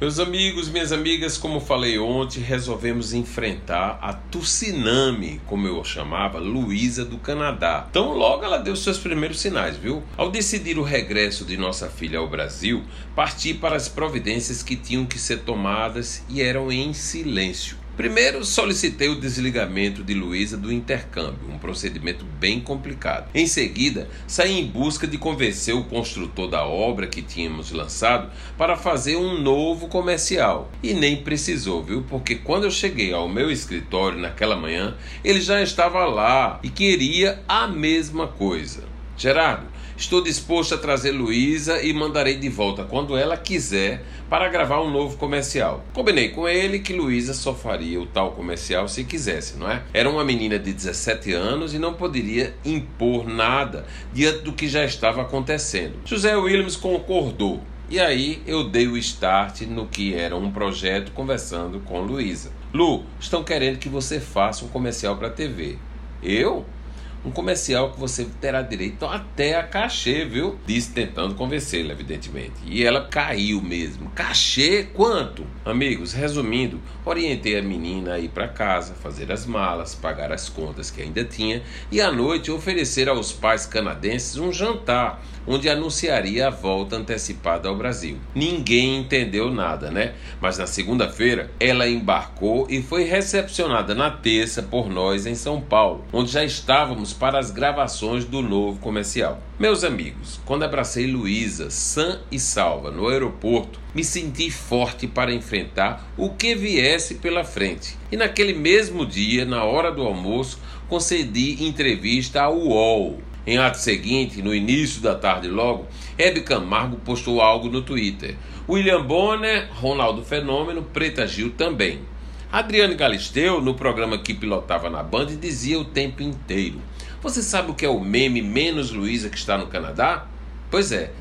Meus amigos, minhas amigas, como falei ontem, resolvemos enfrentar a Tsunami, como eu chamava, Luísa do Canadá. Então, logo ela deu seus primeiros sinais, viu? Ao decidir o regresso de nossa filha ao Brasil, parti para as providências que tinham que ser tomadas e eram em silêncio. Primeiro, solicitei o desligamento de Luísa do intercâmbio, um procedimento bem complicado. Em seguida, saí em busca de convencer o construtor da obra que tínhamos lançado para fazer um novo comercial. E nem precisou, viu? Porque quando eu cheguei ao meu escritório naquela manhã, ele já estava lá e queria a mesma coisa. Gerardo, estou disposto a trazer Luísa e mandarei de volta quando ela quiser para gravar um novo comercial. Combinei com ele que Luísa só faria o tal comercial se quisesse, não é? Era uma menina de 17 anos e não poderia impor nada diante do que já estava acontecendo. José Williams concordou. E aí eu dei o start no que era um projeto conversando com Luísa. Lu, estão querendo que você faça um comercial para TV. Eu? Um comercial que você terá direito até a cachê, viu? Disse tentando convencê-la, evidentemente. E ela caiu mesmo. Cachê quanto? Amigos, resumindo, orientei a menina a ir para casa, fazer as malas, pagar as contas que ainda tinha e à noite oferecer aos pais canadenses um jantar onde anunciaria a volta antecipada ao Brasil. Ninguém entendeu nada, né? Mas na segunda-feira ela embarcou e foi recepcionada na terça por nós em São Paulo, onde já estávamos para as gravações do novo comercial. Meus amigos, quando abracei Luísa, sã e salva, no aeroporto, me senti forte para enfrentar o que viesse pela frente. E naquele mesmo dia, na hora do almoço, concedi entrevista ao UOL em ato seguinte, no início da tarde logo, Hebe Camargo postou algo no Twitter. William Bonner, Ronaldo Fenômeno, Preta Gil também. Adriane Galisteu, no programa que pilotava na Band, dizia o tempo inteiro: Você sabe o que é o meme menos Luísa que está no Canadá? Pois é,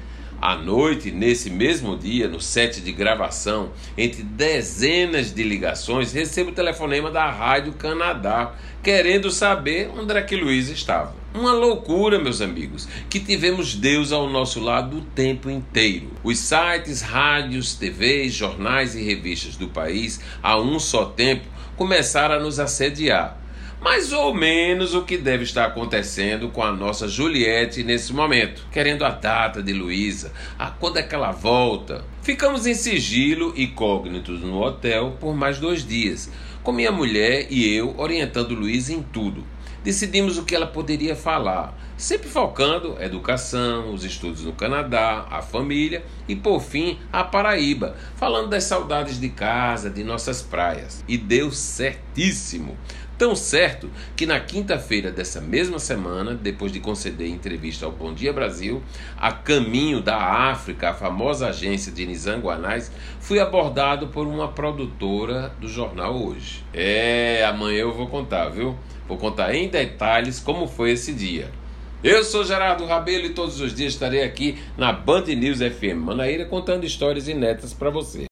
à noite, nesse mesmo dia, no set de gravação, entre dezenas de ligações, recebo o telefonema da Rádio Canadá, querendo saber onde era que Luiz estava. Uma loucura, meus amigos, que tivemos Deus ao nosso lado o tempo inteiro. Os sites, rádios, TVs, jornais e revistas do país, a um só tempo, começaram a nos assediar mais ou menos o que deve estar acontecendo com a nossa Juliette nesse momento, querendo a data de Luísa, a quando é que ela volta. Ficamos em sigilo e cognitos no hotel por mais dois dias, com minha mulher e eu orientando Luísa em tudo. Decidimos o que ela poderia falar, sempre focando educação, os estudos no Canadá, a família e, por fim, a Paraíba, falando das saudades de casa, de nossas praias. E deu certíssimo. Tão certo que na quinta-feira dessa mesma semana, depois de conceder entrevista ao Bom Dia Brasil, a caminho da África, a famosa agência de Nizanguanais, fui abordado por uma produtora do jornal Hoje. É, amanhã eu vou contar, viu? Vou contar em detalhes como foi esse dia. Eu sou Gerardo Rabelo e todos os dias estarei aqui na Band News FM Manaíra contando histórias inéditas para você.